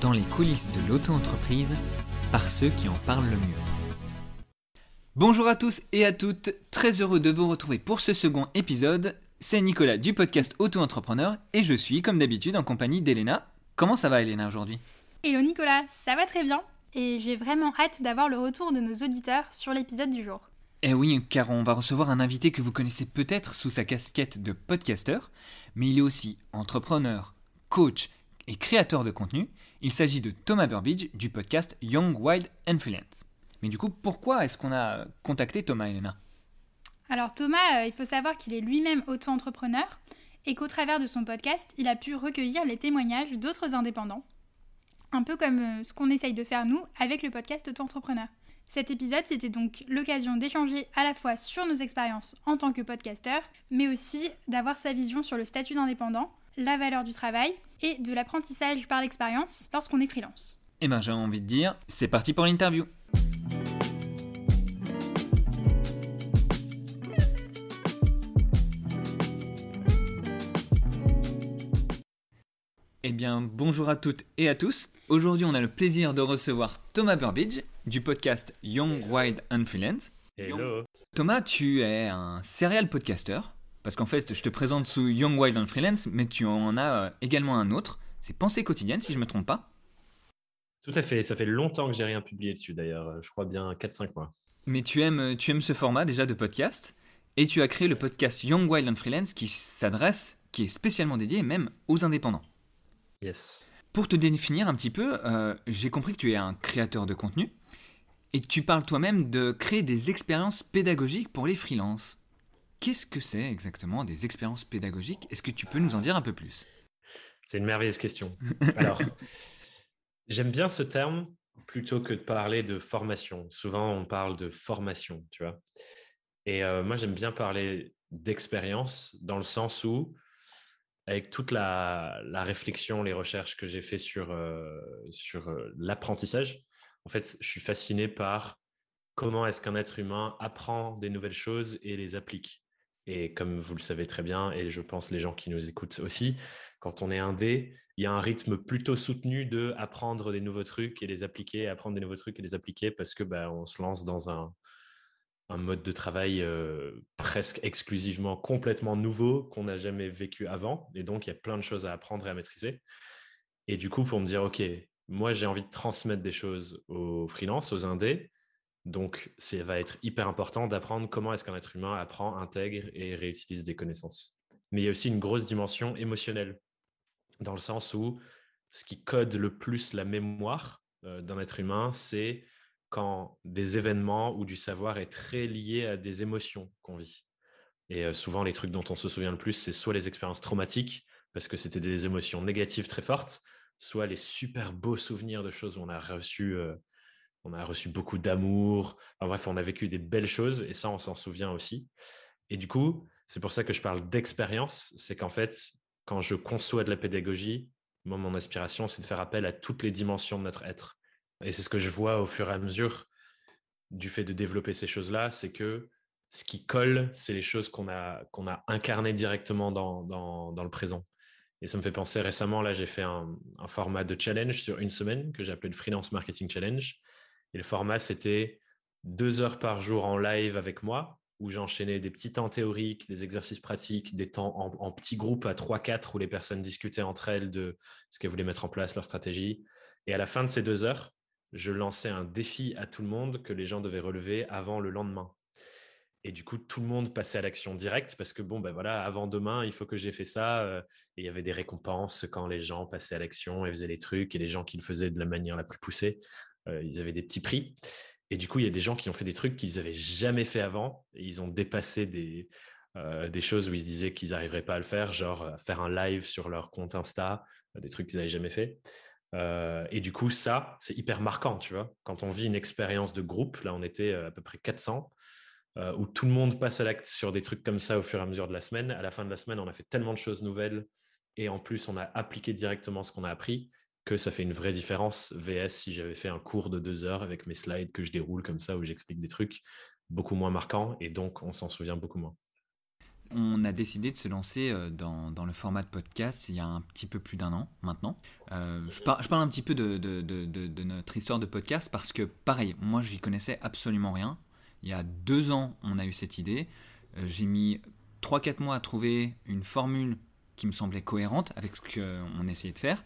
dans les coulisses de l'auto-entreprise par ceux qui en parlent le mieux. Bonjour à tous et à toutes, très heureux de vous retrouver pour ce second épisode. C'est Nicolas du podcast Auto-entrepreneur et je suis comme d'habitude en compagnie d'Elena. Comment ça va Elena aujourd'hui? Hello Nicolas, ça va très bien et j'ai vraiment hâte d'avoir le retour de nos auditeurs sur l'épisode du jour. Eh oui, car on va recevoir un invité que vous connaissez peut-être sous sa casquette de podcasteur, mais il est aussi entrepreneur, coach et créateur de contenu. Il s'agit de Thomas Burbidge du podcast Young Wild Influence. Mais du coup, pourquoi est-ce qu'on a contacté Thomas Elena? Alors Thomas, euh, il faut savoir qu'il est lui-même auto-entrepreneur et qu'au travers de son podcast, il a pu recueillir les témoignages d'autres indépendants. Un peu comme euh, ce qu'on essaye de faire nous avec le podcast Auto-entrepreneur. Cet épisode, c'était donc l'occasion d'échanger à la fois sur nos expériences en tant que podcasteur, mais aussi d'avoir sa vision sur le statut d'indépendant, la valeur du travail et de l'apprentissage par l'expérience lorsqu'on est freelance. Eh ben j'ai envie de dire, c'est parti pour l'interview. Eh bien, bonjour à toutes et à tous. Aujourd'hui, on a le plaisir de recevoir Thomas Burbidge du podcast Young, Wild and Freelance. Hello. Thomas, tu es un serial podcaster. Parce qu'en fait, je te présente sous Young Wild and Freelance, mais tu en as euh, également un autre. C'est Pensée quotidienne, si je ne me trompe pas. Tout à fait. Ça fait longtemps que j'ai rien publié dessus d'ailleurs. Je crois bien 4-5 mois. Mais tu aimes, tu aimes ce format déjà de podcast. Et tu as créé le podcast Young Wild and Freelance qui s'adresse, qui est spécialement dédié même aux indépendants. Yes. Pour te définir un petit peu, euh, j'ai compris que tu es un créateur de contenu. Et tu parles toi-même de créer des expériences pédagogiques pour les freelances. Qu'est-ce que c'est exactement des expériences pédagogiques? Est-ce que tu peux nous en dire un peu plus? C'est une merveilleuse question. Alors, j'aime bien ce terme plutôt que de parler de formation. Souvent, on parle de formation, tu vois. Et euh, moi, j'aime bien parler d'expérience dans le sens où, avec toute la, la réflexion, les recherches que j'ai fait sur, euh, sur euh, l'apprentissage, en fait, je suis fasciné par comment est-ce qu'un être humain apprend des nouvelles choses et les applique. Et comme vous le savez très bien, et je pense les gens qui nous écoutent aussi, quand on est indé, il y a un rythme plutôt soutenu de apprendre des nouveaux trucs et les appliquer, apprendre des nouveaux trucs et les appliquer parce que bah, on se lance dans un, un mode de travail euh, presque exclusivement complètement nouveau qu'on n'a jamais vécu avant. Et donc, il y a plein de choses à apprendre et à maîtriser. Et du coup, pour me dire, OK, moi, j'ai envie de transmettre des choses aux freelances, aux indés. Donc, ça va être hyper important d'apprendre comment est-ce qu'un être humain apprend, intègre et réutilise des connaissances. Mais il y a aussi une grosse dimension émotionnelle, dans le sens où ce qui code le plus la mémoire euh, d'un être humain, c'est quand des événements ou du savoir est très lié à des émotions qu'on vit. Et euh, souvent, les trucs dont on se souvient le plus, c'est soit les expériences traumatiques, parce que c'était des émotions négatives très fortes, soit les super beaux souvenirs de choses où on a reçu, euh, on a reçu beaucoup d'amour. Enfin, bref, on a vécu des belles choses et ça, on s'en souvient aussi. Et du coup, c'est pour ça que je parle d'expérience. C'est qu'en fait, quand je conçois de la pédagogie, moi, mon aspiration, c'est de faire appel à toutes les dimensions de notre être. Et c'est ce que je vois au fur et à mesure du fait de développer ces choses-là, c'est que ce qui colle, c'est les choses qu'on a, a incarnées directement dans, dans, dans le présent. Et ça me fait penser récemment, là, j'ai fait un, un, format de challenge sur une semaine que j'ai appelé le Freelance Marketing Challenge. Et le format, c'était deux heures par jour en live avec moi, où j'enchaînais des petits temps théoriques, des exercices pratiques, des temps en, petits groupes à 3-4 où les personnes discutaient entre elles de ce qu'elles voulaient mettre en place, leur stratégie. Et à la fin de ces deux heures, je lançais un défi à tout le monde que les gens devaient relever avant le lendemain. Et du coup, tout le monde passait à l'action directe parce que bon, ben voilà, avant demain, il faut que j'ai fait ça. Euh, et il y avait des récompenses quand les gens passaient à l'action et faisaient les trucs. Et les gens qui le faisaient de la manière la plus poussée, ils avaient des petits prix. Et du coup, il y a des gens qui ont fait des trucs qu'ils n'avaient jamais fait avant. Ils ont dépassé des, euh, des choses où ils se disaient qu'ils n'arriveraient pas à le faire, genre faire un live sur leur compte Insta, des trucs qu'ils n'avaient jamais fait. Euh, et du coup, ça, c'est hyper marquant, tu vois. Quand on vit une expérience de groupe, là, on était à peu près 400, euh, où tout le monde passe à l'acte sur des trucs comme ça au fur et à mesure de la semaine. À la fin de la semaine, on a fait tellement de choses nouvelles et en plus, on a appliqué directement ce qu'on a appris que ça fait une vraie différence. VS, si j'avais fait un cours de deux heures avec mes slides que je déroule comme ça, où j'explique des trucs beaucoup moins marquants et donc on s'en souvient beaucoup moins. On a décidé de se lancer euh, dans, dans le format de podcast il y a un petit peu plus d'un an maintenant. Euh, je, par- je parle un petit peu de- de notre histoire de podcast parce que, pareil, moi, j'y connaissais absolument rien. Il y a deux ans, on a eu cette idée. Euh, J'ai mis 3-4 mois à trouver une formule qui me semblait cohérente avec ce qu'on essayait de faire.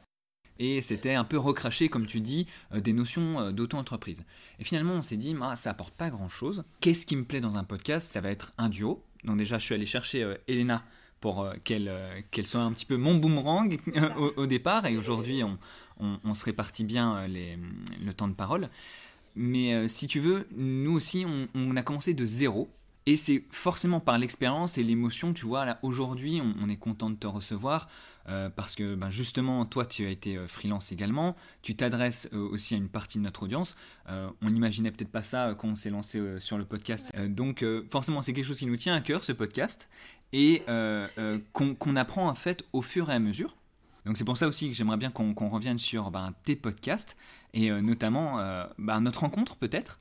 Et c'était un peu recracher, comme tu dis, euh, des notions euh, d'auto-entreprise. Et finalement, on s'est dit, ah, ça apporte pas grand-chose. Qu'est-ce qui me plaît dans un podcast? Ça va être un duo. Donc déjà, je suis allé chercher euh, Elena pour euh, qu'elle euh, soit un petit peu mon boomerang au, au départ. Et aujourd'hui, on, on- on se répartit bien les- le temps de parole. Mais si tu veux, nous aussi, on, on a commencé de zéro. Et c'est forcément par l'expérience et l'émotion, tu vois, là, aujourd'hui, on, on est content de te recevoir euh, parce que ben, justement, toi, tu as été euh, freelance également, tu t'adresses euh, aussi à une partie de notre audience. On n'imaginait peut-être pas ça quand on s'est lancé sur le podcast. Donc, forcément, c'est quelque chose qui nous tient à cœur, ce podcast, et qu'on apprend en fait au fur et à mesure. Donc c'est pour ça aussi que j'aimerais bien qu'on revienne sur ben, tes podcasts et notamment ben, notre rencontre peut-être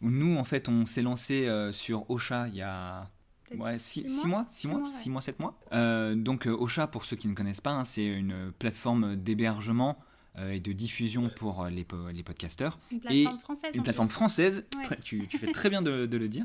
nous en fait on s'est lancé euh, sur Ocha il y a Peut-être Ouais, six 6 mois, 6 mois, ouais. 6 mois, 7 mois. Euh, donc euh, Ocha, pour ceux qui ne connaissent pas, hein, c'est une plateforme d'hébergement euh, et de diffusion pour les, po- les podcasteurs. Une plateforme française. Une plateforme plus. française, Ouais. très- tu, tu fais très bien de, de le dire,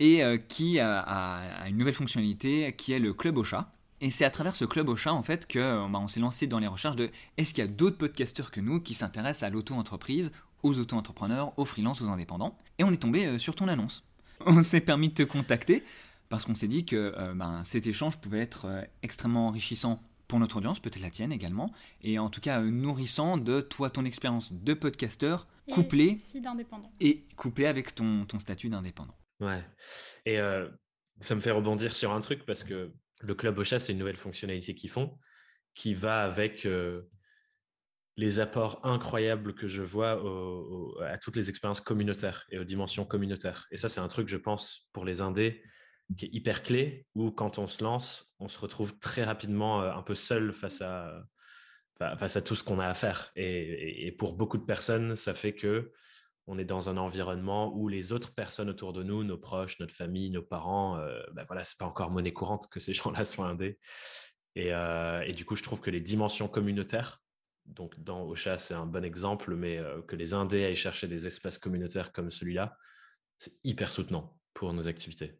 et qui a, une nouvelle fonctionnalité qui est le Club Ocha. Et c'est à travers ce Club Ocha, en fait, que bah, on s'est lancé dans les recherches de est-ce qu'il y a d'autres podcasteurs que nous qui s'intéressent à l'auto-entreprise, aux auto-entrepreneurs, aux freelances, aux indépendants? Et on est tombé euh, sur ton annonce. On s'est permis de te contacter parce qu'on s'est dit que euh, ben, cet échange pouvait être euh, extrêmement enrichissant pour notre audience, peut-être la tienne également, et en tout cas euh, nourrissant de toi, ton expérience de podcasteur, Et couplé et couplé avec ton, ton statut d'indépendant. Ouais. Et euh, ça me fait rebondir sur un truc parce que le Club Ocha, c'est une nouvelle fonctionnalité qu'ils font qui va avec euh, les apports incroyables que je vois à toutes les expériences communautaires et aux dimensions communautaires. Et ça, c'est un truc, je pense, pour les indés qui est hyper clé où quand on se lance, on se retrouve très rapidement euh, un peu seul face à, fa- face à tout ce qu'on a à faire. Et, pour beaucoup de personnes, ça fait que on est dans un environnement où les autres personnes autour de nous, nos proches, notre famille, nos parents, euh, ben voilà, c'est pas encore monnaie courante que ces gens-là soient indés. Et, euh, et du coup, je trouve que les dimensions communautaires, donc dans Ocha, c'est un bon exemple, mais euh, que les indés aillent chercher des espaces communautaires comme celui-là, c'est hyper soutenant pour nos activités.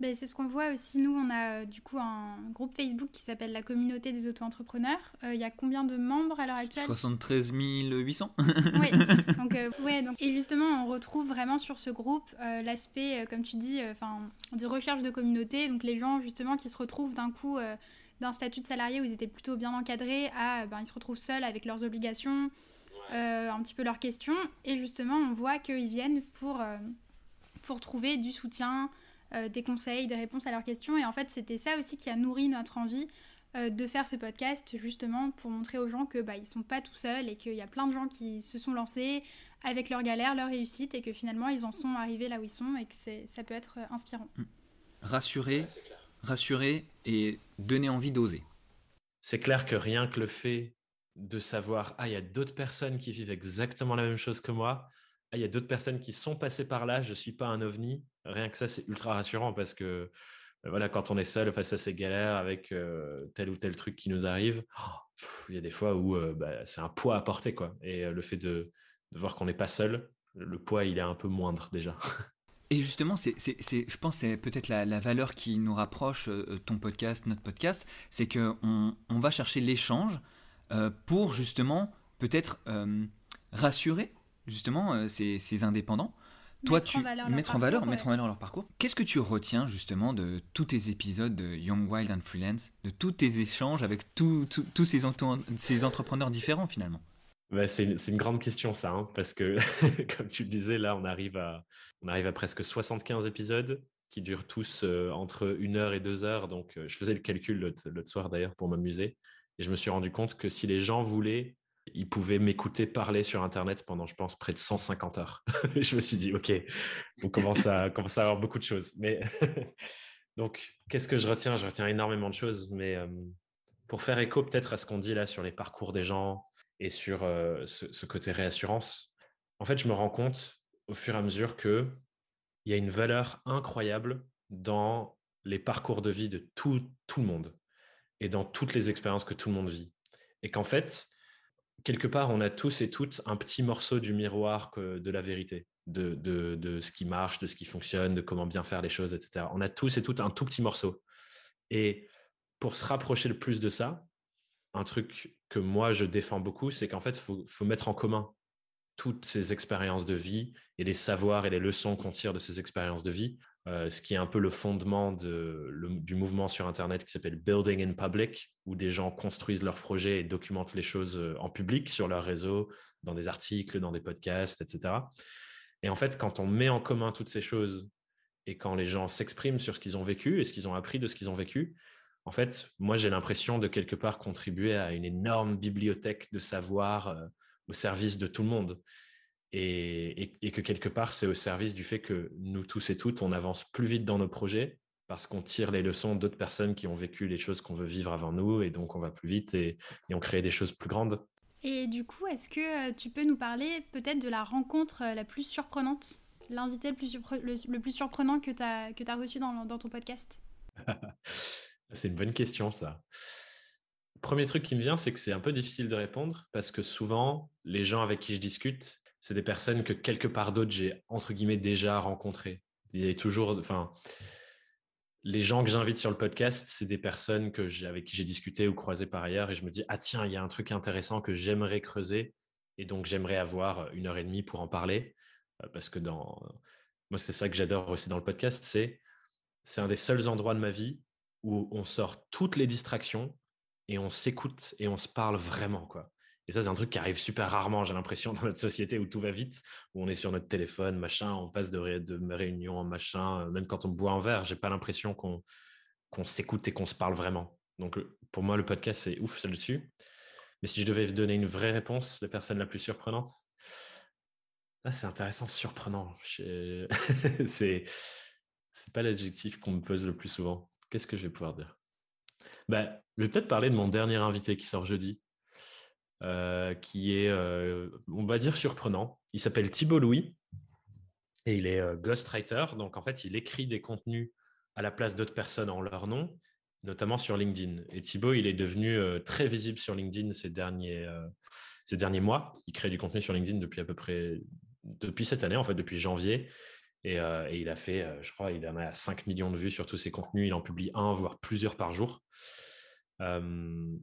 Ben, c'est ce qu'on voit aussi. Nous, on a euh, du coup un groupe Facebook qui s'appelle la communauté des auto-entrepreneurs. Euh, Il y a combien de membres à l'heure actuelle? 73 800 Oui. Donc, euh, ouais, donc, et justement, on retrouve vraiment sur ce groupe euh, l'aspect, euh, comme tu dis, euh, enfin, de recherche de communauté. Donc, les gens justement qui se retrouvent d'un coup euh, d'un statut de salarié où ils étaient plutôt bien encadrés à, ben, ils se retrouvent seuls avec leurs obligations, euh, un petit peu leurs questions. Et justement, on voit qu'ils viennent pour, euh, pour trouver du soutien, euh, des conseils, des réponses à leurs questions. Et en fait, c'était ça aussi qui a nourri notre envie euh, de faire ce podcast, justement pour montrer aux gens que bah, ils sont pas tout seuls et qu'il y a plein de gens qui se sont lancés avec leurs galères, leurs réussites et que finalement ils en sont arrivés là où ils sont et que c'est- ça peut être inspirant. Rassurer, rassurer et donner envie d'oser. C'est clair que rien que le fait de savoir, ah, il y a d'autres personnes qui vivent exactement la même chose que moi, ah, il y a d'autres personnes qui sont passées par là, je ne suis pas un ovni, rien que ça, c'est ultra rassurant parce que euh, voilà, quand on est seul face à ces galères avec euh, tel ou tel truc qui nous arrive, oh, il y a des fois où euh, bah, c'est un poids à porter. Quoi. Et euh, le fait de, de voir qu'on n'est pas seul, le poids, il est un peu moindre déjà. Et justement, c'est, c'est, c'est- je pense que c'est peut-être la, la valeur qui nous rapproche, euh, ton podcast, notre podcast, c'est qu'on on va chercher l'échange euh, pour justement peut-être euh, rassurer justement euh, ces, ces indépendants. Toi, Mettre tu en valeur leur mettre en parcours, valeur, ouais. mettre en valeur leur parcours. Qu'est-ce que tu retiens justement de tous tes épisodes de Young Wild and Freelance, de tous tes échanges avec tous ces, ces entrepreneurs différents finalement? Bah, c'est une, grande question ça, hein, parce que comme tu le disais, là on arrive à, on arrive à presque 75 épisodes qui durent tous euh, entre une heure et deux heures. Donc euh, je faisais le calcul l'autre soir d'ailleurs pour m'amuser et je me suis rendu compte que si les gens voulaient, ils pouvaient m'écouter parler sur Internet pendant, je pense, près de 150 heures. Je me suis dit, ok, on commence à, commence à avoir beaucoup de choses. Mais donc, qu'est-ce que je retiens? Je retiens énormément de choses, mais euh, pour faire écho peut-être à ce qu'on dit là sur les parcours des gens, et sur euh, ce, côté réassurance, en fait, je me rends compte au fur et à mesure que il y a une valeur incroyable dans les parcours de vie de tout, tout le monde et dans toutes les expériences que tout le monde vit. Et qu'en fait, quelque part, on a tous et toutes un petit morceau du miroir de la vérité, de, de, ce qui marche, de ce qui fonctionne, de comment bien faire les choses, etc. On a tous et toutes un tout petit morceau. Et pour se rapprocher le plus de ça, un truc que moi je défends beaucoup, c'est qu'en fait, il faut, mettre en commun toutes ces expériences de vie et les savoirs et les leçons qu'on tire de ces expériences de vie, euh, ce qui est un peu le fondement du mouvement sur Internet qui s'appelle Building in Public, où des gens construisent leurs projets et documentent les choses euh, en public sur leur réseau, dans des articles, dans des podcasts, etc. Et en fait, quand on met en commun toutes ces choses et quand les gens s'expriment sur ce qu'ils ont vécu et ce qu'ils ont appris de ce qu'ils ont vécu, en fait, moi, j'ai l'impression de quelque part contribuer à une énorme bibliothèque de savoir euh, au service de tout le monde. Et, que quelque part, c'est au service du fait que nous tous et toutes, on avance plus vite dans nos projets parce qu'on tire les leçons d'autres personnes qui ont vécu les choses qu'on veut vivre avant nous, et donc on va plus vite et, on crée des choses plus grandes. Et du coup, est-ce que euh, tu peux nous parler peut-être de la rencontre euh, la plus surprenante, l'invité le, plus, le, plus surprenant que tu as, as reçu dans, dans ton podcast? C'est une bonne question, ça. Premier truc qui me vient, c'est que c'est un peu difficile de répondre parce que souvent, les gens avec qui je discute, c'est des personnes que quelque part d'autre, j'ai entre guillemets déjà rencontrées. Il y a toujours, enfin, les gens que j'invite sur le podcast, c'est des personnes que avec qui j'ai discuté ou croisé par ailleurs et je me dis, ah tiens, il y a un truc intéressant que j'aimerais creuser et donc j'aimerais avoir une heure et demie pour en parler euh, parce que dans, moi, c'est ça que j'adore aussi dans le podcast, c'est, c'est un des seuls endroits de ma vie où on sort toutes les distractions et on s'écoute et on se parle vraiment, quoi. Et ça, c'est un truc qui arrive super rarement, j'ai l'impression, dans notre société où tout va vite, où on est sur notre téléphone, machin, on passe de, réunion en machin, euh, même quand on boit un verre, j'ai pas l'impression qu'on s'écoute et qu'on se parle vraiment. Donc, euh, pour moi, le podcast, c'est ouf, c'est dessus. Mais si je devais donner une vraie réponse, la personne la plus surprenante, ah, c'est intéressant, surprenant. c'est pas l'adjectif qu'on me pose le plus souvent. Qu'est-ce que je vais pouvoir dire? Bah, Je vais peut-être parler de mon dernier invité qui sort jeudi, euh, qui est, euh, on va dire, surprenant. Il s'appelle Thibault Louis et il est euh, ghostwriter. Donc, en fait, il écrit des contenus à la place d'autres personnes en leur nom, notamment sur LinkedIn. Et Thibault, il est devenu très visible sur LinkedIn ces derniers, ces derniers mois. Il crée du contenu sur LinkedIn depuis à peu près depuis cette année, en fait, depuis janvier. Et, il a fait, je crois, il en a 5 millions de vues sur tous ses contenus. Il en publie un, voire plusieurs par jour. et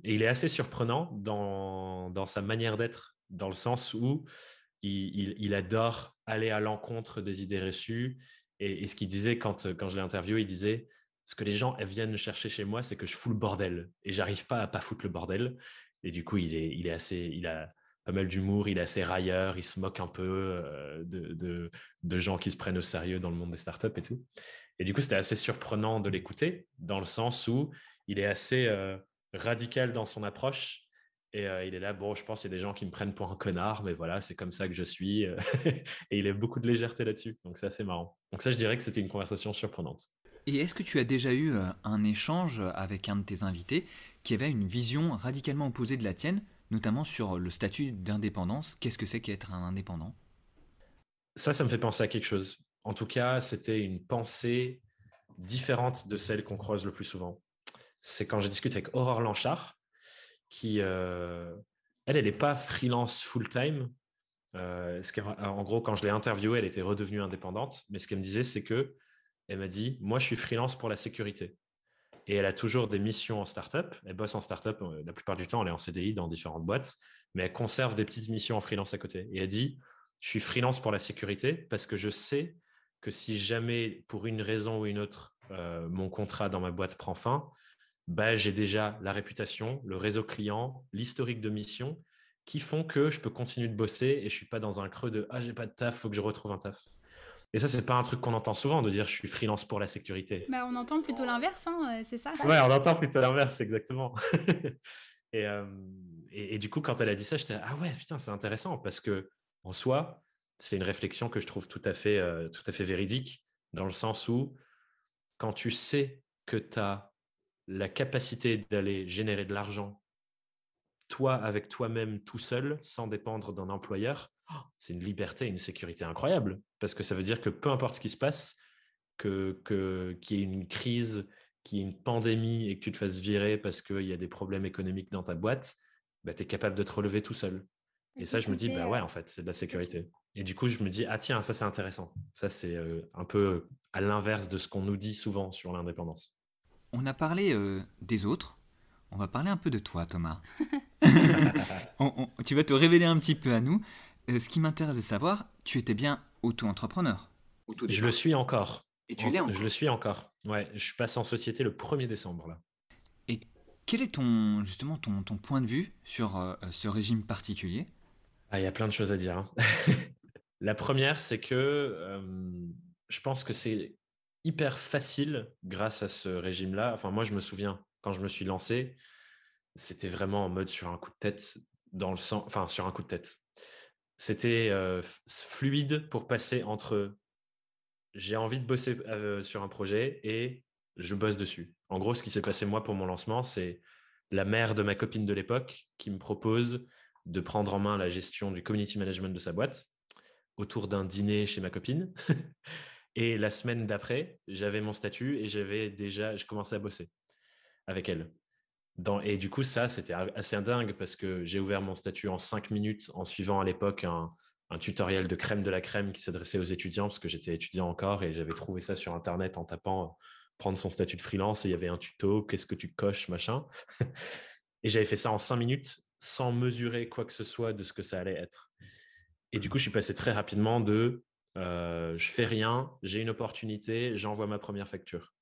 il est assez surprenant dans, dans sa manière d'être, dans le sens où il, il, adore aller à l'encontre des idées reçues. Et, ce qu'il disait quand, quand je l'ai interviewé, il disait ce que les gens viennent chercher chez moi, c'est que je fous le bordel. Et j'arrive pas à pas foutre le bordel. Et du coup, il est, il est assez, il a, pas mal d'humour, il est assez railleur, il se moque un peu euh, de, de, gens qui se prennent au sérieux dans le monde des startups et tout. Et du coup, c'était assez surprenant de l'écouter, dans le sens où il est assez euh, radical dans son approche. Et euh, il est là, bon, je pense qu'il y a des gens qui me prennent pour un connard, mais voilà, c'est comme ça que je suis. et il a beaucoup de légèreté là-dessus. Donc, c'est assez marrant. Donc, ça, je dirais que c'était une conversation surprenante. Et est-ce que tu as déjà eu un échange avec un de tes invités qui avait une vision radicalement opposée de la tienne notamment sur le statut d'indépendance. Qu'est-ce que c'est qu'être un indépendant? Ça, ça me fait penser à quelque chose. En tout cas, c'était une pensée différente de celle qu'on croise le plus souvent. C'est quand j'ai discuté avec Aurore Lanchard, qui, euh, elle, elle n'est pas freelance full-time. Euh, en gros, quand je l'ai interviewée, elle était redevenue indépendante. Mais ce qu'elle me disait, c'est que elle m'a dit, moi, je suis freelance pour la sécurité et elle a toujours des missions en startup. Elle bosse en startup euh, la plupart du temps, elle est en CDI dans différentes boîtes, mais elle conserve des petites missions en freelance à côté. Et elle dit Je suis freelance pour la sécurité parce que je sais que si jamais, pour une raison ou une autre, euh, mon contrat dans ma boîte prend fin, bah, j'ai déjà la réputation, le réseau client, l'historique de mission qui font que je peux continuer de bosser et je suis pas dans un creux de ah j'ai pas de taf, faut que je retrouve un taf. Et ça, c'est pas un truc qu'on entend souvent de dire je suis freelance pour la sécurité. Bah, on entend plutôt l'inverse, hein, euh, c'est ça Ouais, on entend plutôt l'inverse, exactement. Euh, et, et, du coup, quand elle a dit ça, j'étais ah ouais, putain, c'est intéressant parce que en soi, c'est une réflexion que je trouve tout à fait, euh, tout à fait véridique dans le sens où quand tu sais que tu as la capacité d'aller générer de l'argent toi avec toi-même tout seul, sans dépendre d'un employeur, c'est une liberté, une sécurité incroyable. Parce que ça veut dire que peu importe ce qui se passe, que, que, qu'il y ait une crise, qu'il y ait une pandémie et que tu te fasses virer parce qu'il y a des problèmes économiques dans ta boîte, bah, tu es capable de te relever tout seul. Et, ça, je me dis, bah ouais, en fait, c'est de la sécurité. Et du coup, je me dis, ah tiens, ça c'est intéressant. Ça, c'est un peu à l'inverse de ce qu'on nous dit souvent sur l'indépendance. On a parlé des autres. On va parler un peu de toi, Thomas. tu vas te révéler un petit peu à nous. Ce qui m'intéresse de savoir, tu étais bien auto-entrepreneur. Je le suis encore. Et tu l'es encore. Je le suis encore. Ouais, je suis passé en société le 1er décembre là. Et quel est ton justement ton, ton point de vue sur ce régime particulier? Ah, il y a plein de choses à dire. Hein. La première, c'est que je pense que c'est hyper facile grâce à ce régime-là. Enfin, moi, je me souviens, quand je me suis lancé, c'était vraiment en mode sur un coup de tête, dans le sens, enfin, sur un coup de tête. C'était fluide pour passer entre j'ai envie de bosser sur un projet et je bosse dessus. En gros, ce qui s'est passé moi pour mon lancement, c'est la mère de ma copine de l'époque qui me propose de prendre en main la gestion du community management de sa boîte autour d'un dîner chez ma copine. et la semaine d'après, j'avais mon statut et j'avais déjà, je commençais à bosser avec elle. Et du coup, ça, c'était assez dingue parce que j'ai ouvert mon statut en cinq minutes en suivant à l'époque un, un, tutoriel de crème de la crème qui s'adressait aux étudiants parce que j'étais étudiant encore et j'avais trouvé ça sur Internet en tapant euh, prendre son statut de freelance et il y avait un tuto, qu'est-ce que tu coches, machin. et j'avais fait ça en cinq minutes sans mesurer quoi que ce soit de ce que ça allait être. Et du coup, je suis passé très rapidement de euh, je fais rien, j'ai une opportunité, j'envoie ma première facture.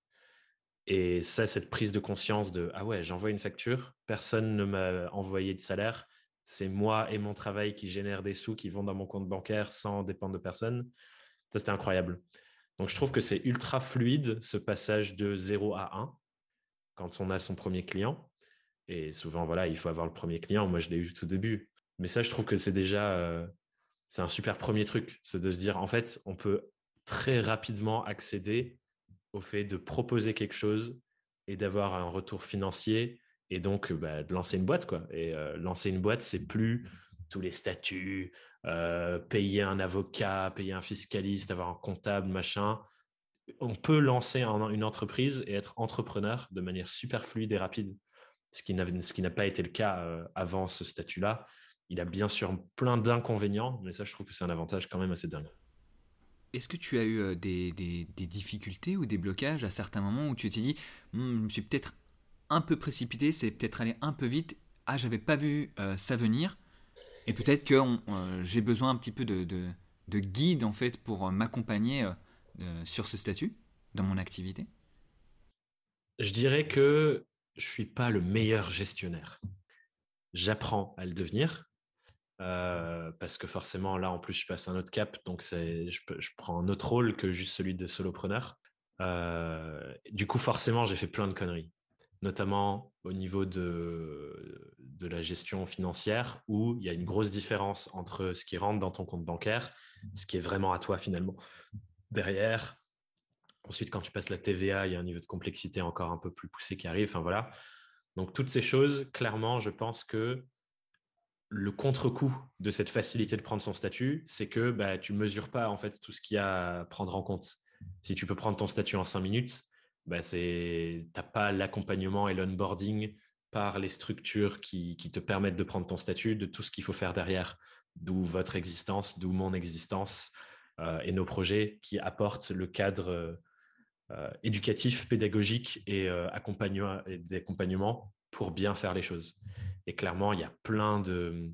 Et ça, cette prise de conscience de ah ouais, j'envoie une facture, personne ne m'a envoyé de salaire, c'est moi et mon travail qui génèrent des sous qui vont dans mon compte bancaire sans dépendre de personne. Ça, c'était incroyable. Donc, je trouve que c'est ultra fluide ce passage de 0 à 1 quand on a son premier client. Et souvent, voilà, il faut avoir le premier client. Moi, je l'ai eu tout début. Mais ça, je trouve que c'est déjà, euh, c'est un super premier truc. C'est de se dire, en fait, on peut très rapidement accéder au fait de proposer quelque chose et d'avoir un retour financier et donc bah, de lancer une boîte. Quoi. Et euh, lancer une boîte, c'est plus tous les statuts, euh, payer un avocat, payer un fiscaliste, avoir un comptable, machin. On peut lancer une entreprise et être entrepreneur de manière super fluide et rapide ce qui n'a pas été le cas euh, avant ce statut-là. Il a bien sûr plein d'inconvénients, mais ça, je trouve que c'est un avantage quand même assez dingue. Est-ce que tu as eu euh, des, difficultés ou des blocages à certains moments où tu t'es dit, hmm, je me suis peut-être un peu précipité, c'est peut-être allé un peu vite, ah, j'avais pas vu euh, ça venir, et peut-être que j'ai besoin un petit peu de, de, guide en fait pour m'accompagner sur ce statut dans mon activité? Je dirais que je suis pas le meilleur gestionnaire. J'apprends à le devenir euh, parce que forcément là en plus je passe un autre cap, donc je, prends un autre rôle que juste celui de solopreneur. Euh, du coup forcément j'ai fait plein de conneries, notamment au niveau de, de la gestion financière où il y a une grosse différence entre ce qui rentre dans ton compte bancaire, ce qui est vraiment à toi finalement derrière, Ensuite, quand tu passes la TVA, il y a un niveau de complexité encore un peu plus poussé qui arrive. Enfin voilà. Donc toutes ces choses, clairement, je pense que le contre-coup de cette facilité de prendre son statut, c'est que bah, tu ne mesures pas en fait tout ce qu'il y a à prendre en compte. Si tu peux prendre ton statut en cinq minutes, bah, tu n'as pas l'accompagnement et l'onboarding par les structures qui, te permettent de prendre ton statut, de tout ce qu'il faut faire derrière, d'où votre existence, d'où mon existence euh, et nos projets qui apportent le cadre euh, éducatif, pédagogique euh, et d'accompagnement pour bien faire les choses. Et clairement, il y a plein de,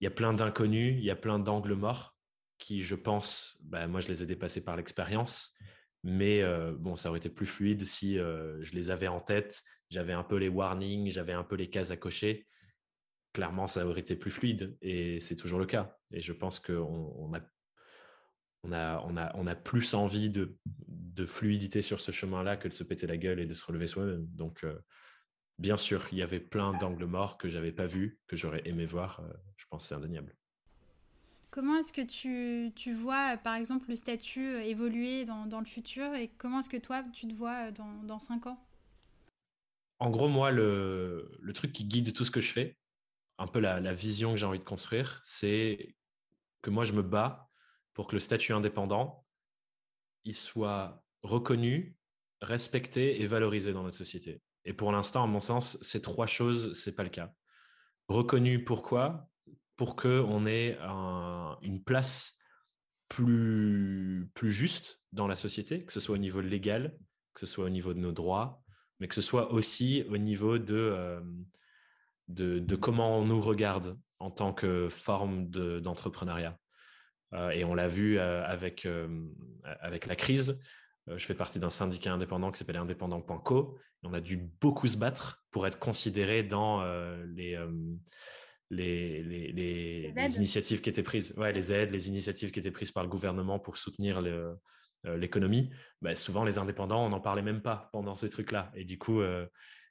il y a plein d'inconnus, il y a plein d'angles morts qui, je pense, bah, moi, je les ai dépassés par l'expérience. Mais euh, bon, ça aurait été plus fluide si je les avais en tête, j'avais un peu les warnings, j'avais un peu les cases à cocher. Clairement, ça aurait été plus fluide et c'est toujours le cas. Et je pense qu'on on a on a, on a, on a plus envie de, de fluidité sur ce chemin-là que de se péter la gueule et de se relever soi-même. Donc, euh, bien sûr, il y avait plein d'angles morts que j'avais pas vus, que j'aurais aimé voir. Euh, je pense c'est indéniable. Comment est-ce que tu, tu, vois, par exemple, le statut euh, évoluer dans, dans le futur et comment est-ce que toi, tu te vois dans, dans cinq ans? En gros, moi, le, le, truc qui guide tout ce que je fais, un peu la, la vision que j'ai envie de construire, c'est que moi, je me bats pour que le statut indépendant, il soit reconnu, respecté et valorisé dans notre société. Et pour l'instant, à mon sens, ces trois choses, c'est pas le cas. Reconnu, pourquoi? Pour qu'on ait une place plus, juste dans la société, que ce soit au niveau légal, que ce soit au niveau de nos droits, mais que ce soit aussi au niveau de, euh, comment on nous regarde en tant que forme d'entrepreneuriat. Euh, et on l'a vu euh, avec la crise. Je fais partie d'un syndicat indépendant qui s'appelle indépendant.co. On a dû beaucoup se battre pour être considéré dans les, les, les, les, initiatives qui étaient prises. Ouais, les aides, les initiatives qui étaient prises par le gouvernement pour soutenir euh, l'économie, bah, souvent les indépendants, on n'en parlait même pas pendant ces trucs-là. Et du coup, euh,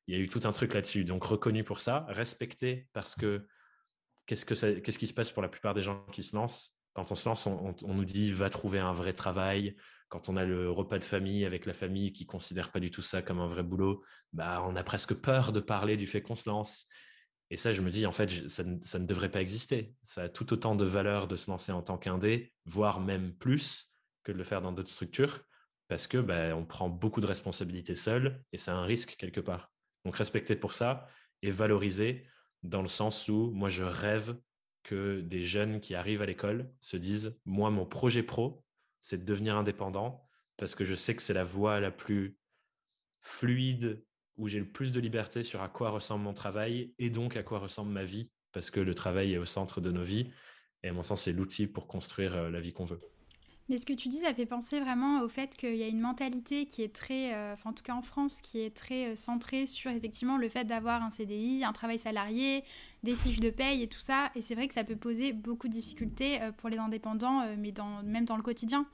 il y a eu tout un truc là-dessus. Donc reconnu pour ça, respecté parce que qu'est-ce, que qu'est-ce qui se passe pour la plupart des gens qui se lancent? Quand on se lance, on, nous dit va trouver un vrai travail. Quand on a le repas de famille avec la famille qui considère pas du tout ça comme un vrai boulot, bah on a presque peur de parler du fait qu'on se lance. Et ça, je me dis, en fait, ça, ne devrait pas exister. Ça a tout autant de valeur de se lancer en tant qu'indé, voire même plus, que de le faire dans d'autres structures parce que ben, on prend beaucoup de responsabilités seul et c'est un risque quelque part. Donc respecter pour ça et valoriser dans le sens où moi je rêve que des jeunes qui arrivent à l'école se disent moi mon projet pro c'est de devenir indépendant parce que je sais que c'est la voie la plus fluide où j'ai le plus de liberté sur à quoi ressemble mon travail et donc à quoi ressemble ma vie parce que le travail est au centre de nos vies et à mon sens c'est l'outil pour construire euh, la vie qu'on veut. Mais ce que tu dis, ça fait penser vraiment au fait qu'il y a une mentalité qui est très, euh, enfin en tout cas en France, qui est très euh, centrée sur effectivement le fait d'avoir un CDI, un travail salarié, des fiches de paye et tout ça. Et c'est vrai que ça peut poser beaucoup de difficultés euh, pour les indépendants, mais dans, même dans le quotidien.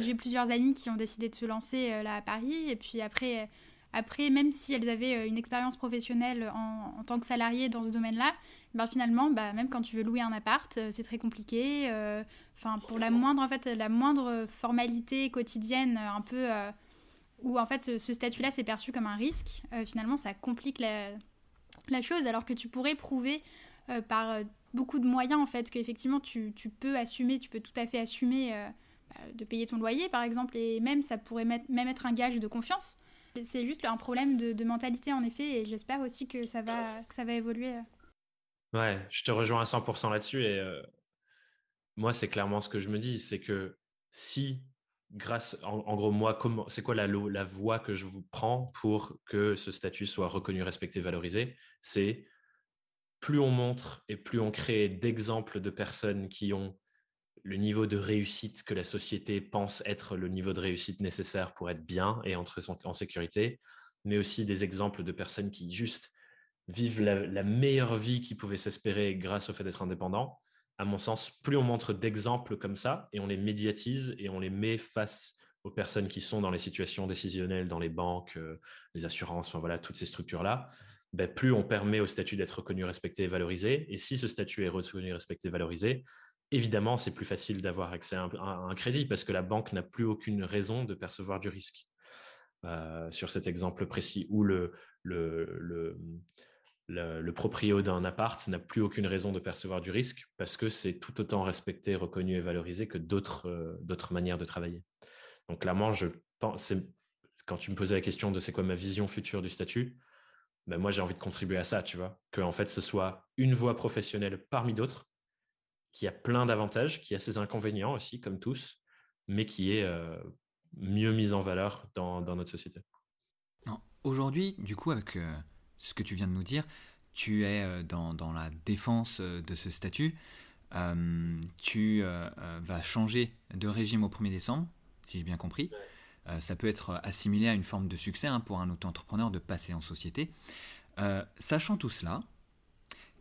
J'ai plusieurs amis qui ont décidé de se lancer là à Paris, et puis après après, même si elles avaient une expérience professionnelle en, tant que salariées dans ce domaine-là, ben finalement, bah, même quand tu veux louer un appart, euh, c'est très compliqué. Euh, enfin, pour la moindre, en fait, la moindre formalité quotidienne, un peu où en fait ce statut-là c'est perçu comme un risque, finalement, ça complique la, la, chose, alors que tu pourrais prouver par beaucoup de moyens en fait qu'effectivement tu, tu, peux assumer, tu peux tout à fait assumer bah, de payer ton loyer par exemple, et même ça pourrait même être un gage de confiance. C'est juste un problème de, mentalité, en effet, et j'espère aussi que ça va, que ça va évoluer. Ouais, je te rejoins à 100% là-dessus. Et euh, moi, c'est clairement ce que je me dis c'est que si, grâce, en, gros, moi, comment, c'est quoi la, la voie que je vous prends pour que ce statut soit reconnu, respecté, valorisé? C'est plus on montre et plus on crée d'exemples de personnes qui ont le niveau de réussite que la société pense être le niveau de réussite nécessaire pour être bien et entrer en sécurité, mais aussi des exemples de personnes qui juste vivent la, meilleure vie qu'ils pouvaient s'espérer grâce au fait d'être indépendant. À mon sens, plus on montre d'exemples comme ça et on les médiatise et on les met face aux personnes qui sont dans les situations décisionnelles, dans les banques, euh, les assurances, enfin voilà, toutes ces structures-là, ben, plus on permet au statut d'être reconnu, respecté et valorisé. Et si ce statut est reconnu, respecté, valorisé, évidemment, c'est plus facile d'avoir accès à un, crédit parce que la banque n'a plus aucune raison de percevoir du risque. Euh, sur cet exemple précis, où le, le, le, proprio d'un appart n'a plus aucune raison de percevoir du risque parce que c'est tout autant respecté, reconnu et valorisé que d'autres euh, manières de travailler. Donc clairement, je pense, quand tu me posais la question de c'est quoi ma vision future du statut, ben moi j'ai envie de contribuer à ça, tu vois, que en fait ce soit une voie professionnelle parmi d'autres qui a plein d'avantages, qui a ses inconvénients aussi, comme tous, mais qui est euh, mieux mise en valeur dans, notre société. Aujourd'hui, du coup, avec euh, ce que tu viens de nous dire, tu es euh, dans, la défense de ce statut. tu vas changer de régime au 1er décembre, si j'ai bien compris. ça peut être assimilé à une forme de succès hein, pour un auto-entrepreneur de passer en société. sachant tout cela,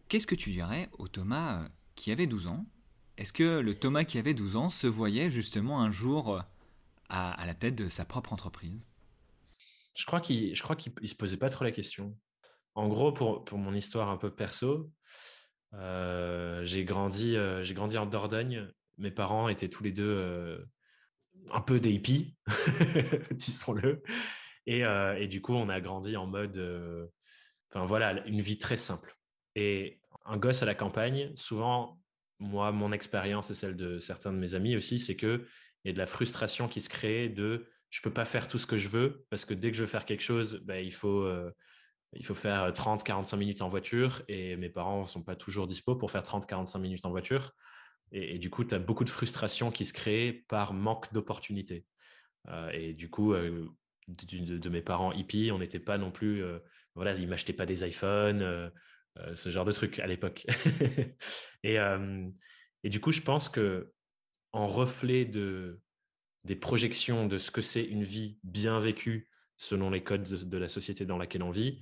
qu'est-ce que tu dirais au Thomas qui avait 12 ans, est-ce que le Thomas qui avait 12 ans se voyait justement un jour euh, à, la tête de sa propre entreprise? Je crois qu'il ne se posait pas trop la question. En gros, pour, pour mon histoire un peu perso, euh, j'ai grandi, euh, grandi en Dordogne. Mes parents étaient tous les deux un peu des hippies, disons-le. Et, et, du coup, on a grandi en mode, enfin voilà, une vie très simple. Et un gosse à la campagne, souvent, moi, mon expérience et celle de certains de mes amis aussi, c'est qu'il y a de la frustration qui se crée de je peux pas faire tout ce que je veux parce que dès que je veux faire quelque chose, ben, il faut euh, il faut faire 30-45 minutes en voiture et mes parents ne sont pas toujours dispo pour faire 30-45 minutes en voiture. Et, du coup, tu as beaucoup de frustration qui se crée par manque d'opportunités. Euh, et du coup, euh, de, mes parents hippies, on n'était pas non plus, voilà, ils m'achetaient pas des iPhones, ce genre de trucs à l'époque. et, et du coup, je pense que en reflet de, des projections de ce que c'est une vie bien vécue selon les codes de, la société dans laquelle on vit,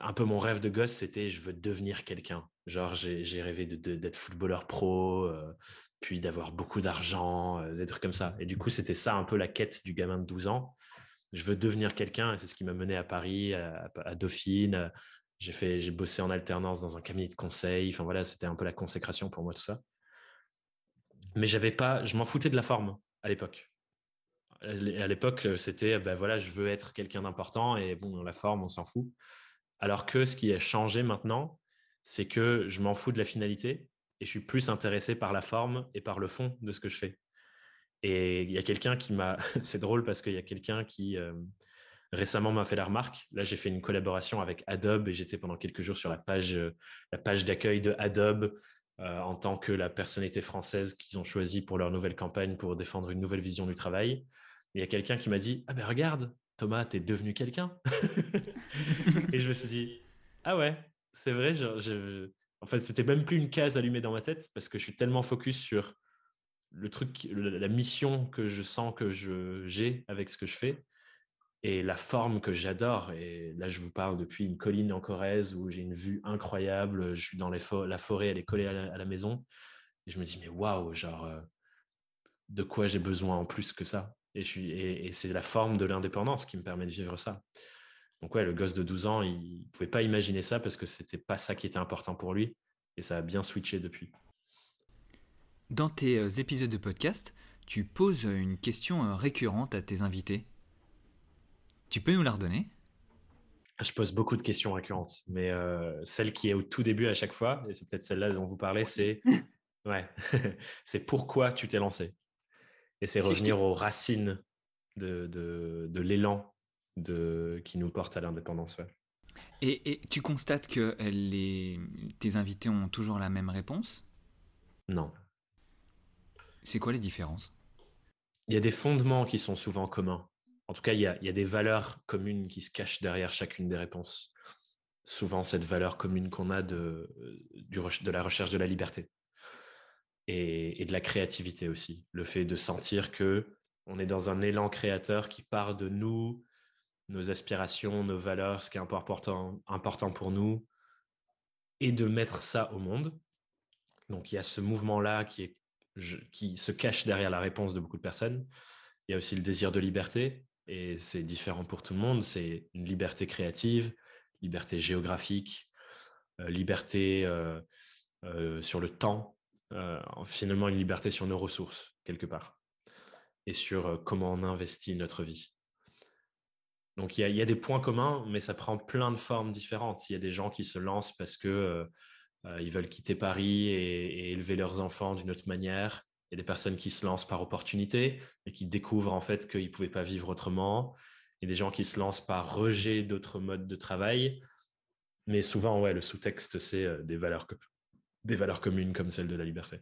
un peu mon rêve de gosse, c'était je veux devenir quelqu'un. Genre, j'ai rêvé d'être footballeur pro, euh, puis d'avoir beaucoup d'argent, euh, des trucs comme ça. Et du coup, c'était ça un peu la quête du gamin de 12 ans. Je veux devenir quelqu'un, et c'est ce qui m'a mené à Paris, à, à Dauphine. J'ai fait, j'ai bossé en alternance dans un cabinet de conseil. Enfin voilà, c'était un peu la consécration pour moi tout ça mais j'avais pas, je m'en foutais de la forme à l'époque. À l'époque, c'était, ben voilà, je veux être quelqu'un d'important et bon, la forme, on s'en fout. Alors que ce qui a changé maintenant, c'est que je m'en fous de la finalité et je suis plus intéressé par la forme et par le fond de ce que je fais. Et il y a quelqu'un qui m'a, c'est drôle parce qu'il y a quelqu'un qui euh, récemment m'a fait la remarque. Là, j'ai fait une collaboration avec Adobe et j'étais pendant quelques jours sur la page, page d'accueil de Adobe euh, en tant que la personnalité française qu'ils ont choisie pour leur nouvelle campagne pour défendre une nouvelle vision du travail. Il y a quelqu'un qui m'a dit Ah ben regarde, Thomas, t'es devenu quelqu'un. et je me suis dit Ah ouais, c'est vrai. En fait, c'était même plus une case allumée dans ma tête parce que je suis tellement focus sur le truc, la mission que je sens que j'ai avec ce que je fais et la forme que j'adore. Et là, je vous parle depuis une colline en Corrèze où j'ai une vue incroyable. Je suis dans la forêt, elle est collée à la, maison. Et je me dis, mais waouh, genre, euh, de quoi j'ai besoin en plus que ça? Et, et, c'est la forme de l'indépendance qui me permet de vivre ça. Donc, ouais, le gosse de 12 ans, il ne pouvait pas imaginer ça parce que c'était pas ça qui était important pour lui. Et ça a bien switché depuis. Dans tes euh, épisodes de podcast, tu poses une question euh, récurrente à tes invités. Tu peux nous la redonner? Je pose beaucoup de questions récurrentes, mais euh, celle qui est au tout début à chaip fois, et c'est peut-être celle-là dont vous parlez, c'est ouais, c'est pourquoi tu t'es lancé? Et c'est revenir aux racines de, de, l'élan de, qui nous porte à l'indépendance. Et, tu constates que les, tes invités ont toujours la même réponse? Non. C'est quoi les différences? Il y a des fondements qui sont souvent communs. En tout cas, il y, a, des valeurs communes qui se cachent derrière chacune des réponses. Souvent, cette valeur commune qu'on a de, de la recherche de la liberté et, de la créativité aussi. Le fait de sentir que on est dans un élan créateur qui part de nous, nos aspirations, nos valeurs, ce qui est important, important pour nous, et de mettre ça au monde. Donc il y a ce mouvement-là qui, qui se cache derrière la réponse de beaucoup de personnes. Il y a aussi le désir de liberté, et c'est différent pour tout le monde. C'est une liberté créative, liberté géographique, euh, liberté euh, euh, sur le temps, finalement une liberté sur nos ressources, quelque part, et sur comment on investit notre vie. Donc il y, a des points communs, mais ça prend plein de formes différentes. Il y a des gens qui se lancent parce que ils veulent quitter Paris et élever leurs enfants d'une autre manière. Il y a des personnes qui se lancent par opportunité et qui découvrent en fait qu'ils ne pouvaient pas vivre autrement. Il y a des gens qui se lancent par rejet d'autres modes de travail. Mais souvent, ouais, le sous-texte, c'est euh, des valeurs, des valeurs communes comme celle de la liberté.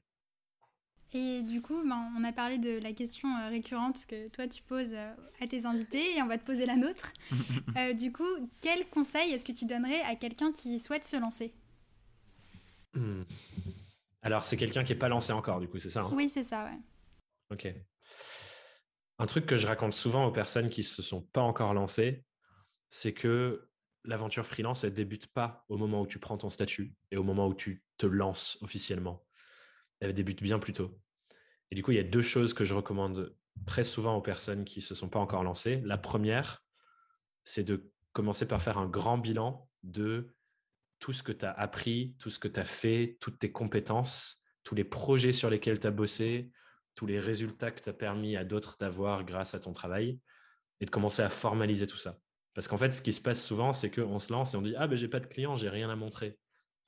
Et du coup, ben, on a parlé de la question euh, récurrente que toi tu poses euh, à tes invités et on va te poser la nôtre. du coup, quel conseil est-ce que tu donnerais à quelqu'un qui souhaite se lancer? Hmm. Alors, c'est quelqu'un qui n'est pas lancé encore, du coup, c'est ça hein? Oui, c'est ça, ouais. Ok. Un truc que je raconte souvent aux personnes qui ne se sont pas encore lancées, c'est que l'aventure freelance, elle débute pas au moment où tu prends ton statut et au moment où tu te lances officiellement. Elle débute bien plus tôt. Et du coup, il y a deux choses que je recommande très souvent aux personnes qui ne se sont pas encore lancées. La première, c'est de commencer par faire un grand bilan de tout ce que tu as appris, tout ce que tu as fait, toutes tes compétences, tous les projets sur lesquels tu as bossé, tous les résultats que tu as permis à d'autres d'avoir grâce à ton travail, et de commencer à formaliser tout ça. Parce qu'en fait, ce qui se passe souvent, c'est qu'on se lance et on dit Ah, ben j'ai pas de clients, j'ai rien à montrer.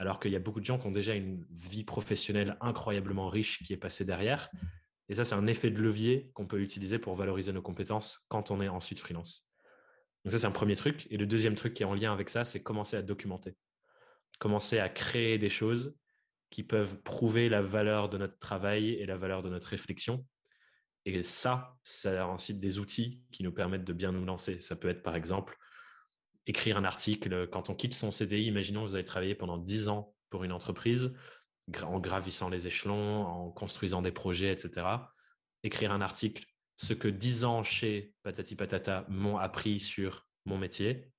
Alors qu'il y a beaucoup de gens qui ont déjà une vie professionnelle incroyablement riche qui est passée derrière. Et ça, c'est un effet de levier qu'on peut utiliser pour valoriser nos compétences quand on est ensuite freelance. Donc ça, c'est un premier truc. Et le deuxième truc qui est en lien avec ça, c'est commencer à documenter. Commencer à créer des choses qui peuvent prouver la valeur de notre travail et la valeur de notre réflexion. Et ça, ça ensuite des outils qui nous permettent de bien nous lancer. Ça peut être, par exemple, écrire un article. Quand on quitte son CDI, imaginons que vous avez travaillé pendant 10 ans pour une entreprise, en gravissant les échelons, en construisant des projets, etc. Écrire un article, ce que 10 ans chez Patati Patata m'ont appris sur mon métier.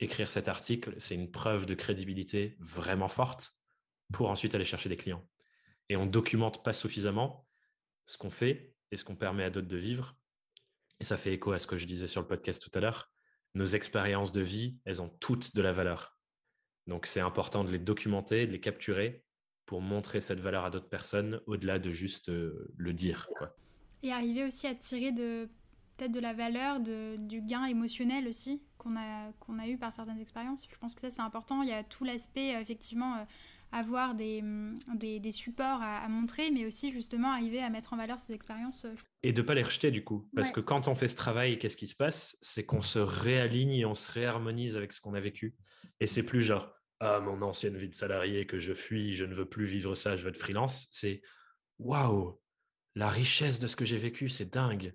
Écrire cet article, c'est une preuve de crédibilité vraiment forte pour ensuite aller chercher des clients. Et on documente pas suffisamment ce qu'on fait et ce qu'on permet à d'autres de vivre. Et ça fait écho à ce que je disais sur le podcast tout à l'heure. Nos expériences de vie, elles ont toutes de la valeur. Donc c'est important de les documenter, de les capturer pour montrer cette valeur à d'autres personnes au-delà de juste euh, le dire. Et arriver aussi à tirer de peut-être de la valeur, du gain émotionnel aussi qu'on a, qu'on a eu par certaines expériences. Je pense que ça c'est important. Il y a tout l'aspect euh, effectivement euh, avoir des, des, des supports à, montrer, mais aussi justement arriver à mettre en valeur ces expériences. Et de ne pas les rejeter du coup. Parce que quand on fait ce travail, qu'est-ce qui se passe? C'est qu'on se réaligne et on se réharmonise avec ce qu'on a vécu. Et c'est plus genre, ah, mon ancienne vie de salarié que je fuis, je ne veux plus vivre ça, je veux être freelance, c'est waouh, la richesse de ce que j'ai vécu, c'est dingue.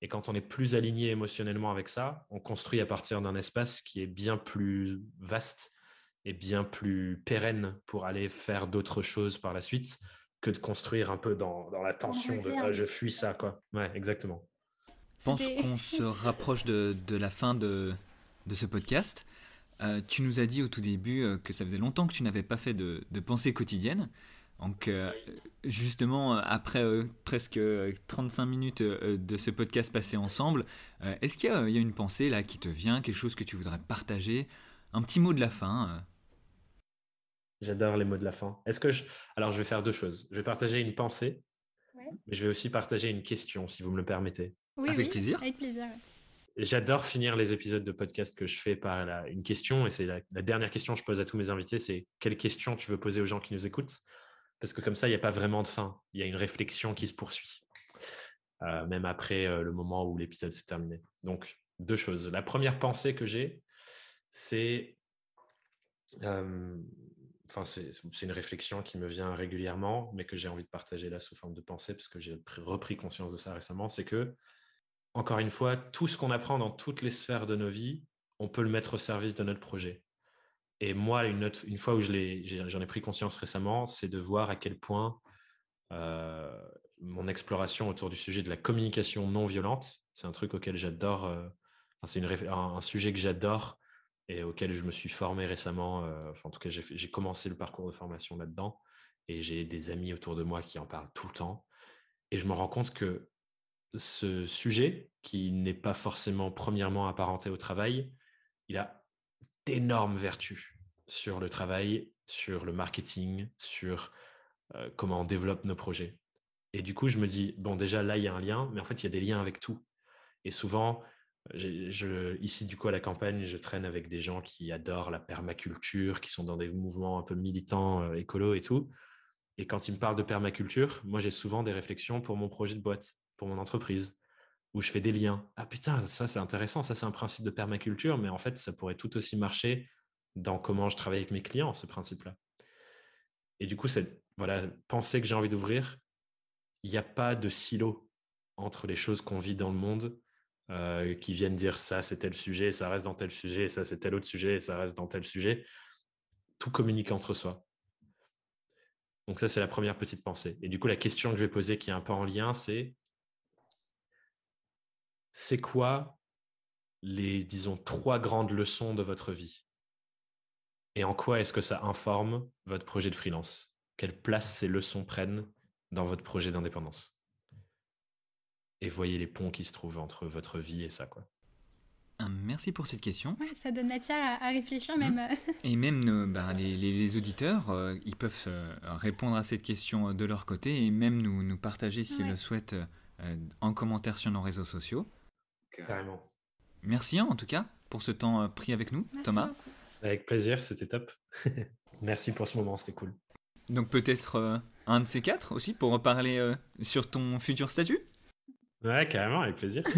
Et quand on est plus aligné émotionnellement avec ça, on construit à partir d'un espace qui est bien plus vaste et bien plus pérenne pour aller faire d'autres choses par la suite que de construire un peu dans, dans la tension de ah, je fuis ça. Quoi. Ouais, exactement. Je pense qu'on se rapproche de, de, la fin de, de ce podcast. Euh, tu nous as dit au tout début euh, que ça faisait longtemps que tu n'avais pas fait de, pensée quotidienne. Donc, euh, justement, après presque 35 minutes de ce podcast passé ensemble, est-ce qu'il y, a une pensée là qui te vient, quelque chose que tu voudrais partager? Un petit mot de la fin J'adore les mots de la fin. Est-ce que je... Alors, je vais faire deux choses. Je vais partager une pensée, mais je vais aussi partager une question, si vous me le permettez. Oui, avec plaisir. Avec plaisir. J'adore finir les épisodes de podcast que je fais par une question, et c'est la, dernière question que je pose à tous mes invités, c'est quelle question tu veux poser aux gens qui nous écoutent? Parce que comme ça, il n'y a pas vraiment de fin, il y a une réflexion qui se poursuit, euh, même après euh, le moment où l'épisode s'est terminé. Donc, deux choses. La première pensée que j'ai, c'est... Euh, enfin, c'est une réflexion qui me vient régulièrement, mais que j'ai envie de partager là sous forme de pensée, parce que j'ai repris conscience de ça récemment, c'est que encore une fois, tout ce qu'on apprend dans toutes les sphères de nos vies, on peut le mettre au service de notre projet. Et moi, une, fois où j'en ai, pris conscience récemment, c'est de voir à quel point euh, mon exploration autour du sujet de la communication non violente, c'est un truc auquel j'adore, euh, c'est un, sujet que j'adore et auquel je me suis formé récemment. Euh, en tout cas, j'ai commencé le parcours de formation là-dedans et j'ai des amis autour de moi qui en parlent tout le temps. Et je me rends compte que ce sujet, qui n'est pas forcément premièrement apparenté au travail, il a d'énormes vertus sur le travail, sur le marketing, sur euh, comment on développe nos projets. Et du coup, je me dis, bon, déjà là, il y a un lien, mais en fait, il y a des liens avec tout. Et souvent, ici, du coup, à la campagne, je traîne avec des gens qui adorent la permaculture, qui sont dans des mouvements un peu militants, euh, écolos et tout. Et quand ils me parlent de permaculture, moi, j'ai souvent des réflexions pour mon projet de boîte pour mon entreprise, où je fais des liens. Ah putain, ça c'est intéressant, ça c'est un principe de permaculture, mais en fait ça pourrait tout aussi marcher dans comment je travaille avec mes clients, ce principe-là. Et du coup, cette voilà, pensée que j'ai envie d'ouvrir, il n'y a pas de silo entre les choses qu'on vit dans le monde euh, qui viennent dire ça c'est tel sujet, ça reste dans tel sujet, et ça c'est tel autre sujet, et ça reste dans tel sujet. Tout communique entre soi. Donc ça, c'est la première petite pensée. Et du coup, la question que je vais poser qui est un peu en lien, c'est c'est quoi les, disons, trois grandes leçons de votre vie? Et en quoi est-ce que ça informe votre projet de freelance? Quelle place ces leçons prennent dans votre projet d'indépendance? Et voyez les ponts qui se trouvent entre votre vie et ça, quoi. Merci pour cette question. ça donne matière à, réfléchir mmh. même. Et même ben, les, auditeurs, euh, ils peuvent euh, répondre à cette question de leur côté et même nous, nous partager s'ils le souhaitent euh, en commentaire sur nos réseaux sociaux. Carrément. Merci hein, en tout cas pour ce temps euh, pris avec nous, Thomas. Avec plaisir, c'était top. Merci pour ce moment, c'était cool. Donc peut-être euh, un de ces quatre aussi pour reparler euh, sur ton futur statut? Ouais, carrément, avec plaisir.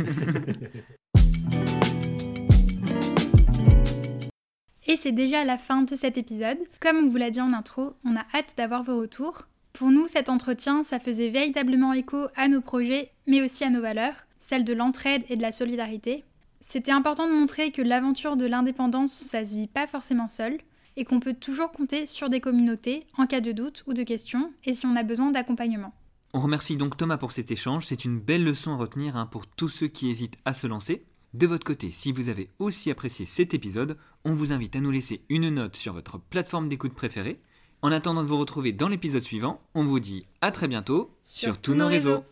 Et c'est déjà la fin de cet épisode. Comme on vous l'a dit en intro, on a hâte d'avoir vos retours. Pour nous, cet entretien, ça faisait véritablement écho à nos projets, mais aussi à nos valeurs, celles de l'entraide et de la solidarité. C'était important de montrer que l'aventure de l'indépendance, ça se vit pas forcément seul, et qu'on peut toujours compter sur des communautés en cas de doute ou de questions, et si on a besoin d'accompagnement. On remercie donc Thomas pour cet échange, c'est une belle leçon à retenir hein, pour tous ceux qui hésitent à se lancer. De votre côté, si vous avez aussi apprécié cet épisode, on vous invite à nous laisser une note sur votre plateforme d'écoute préférée. En attendant de vous retrouver dans l'épisode suivant, on vous dit à très bientôt sur, tous nos réseaux.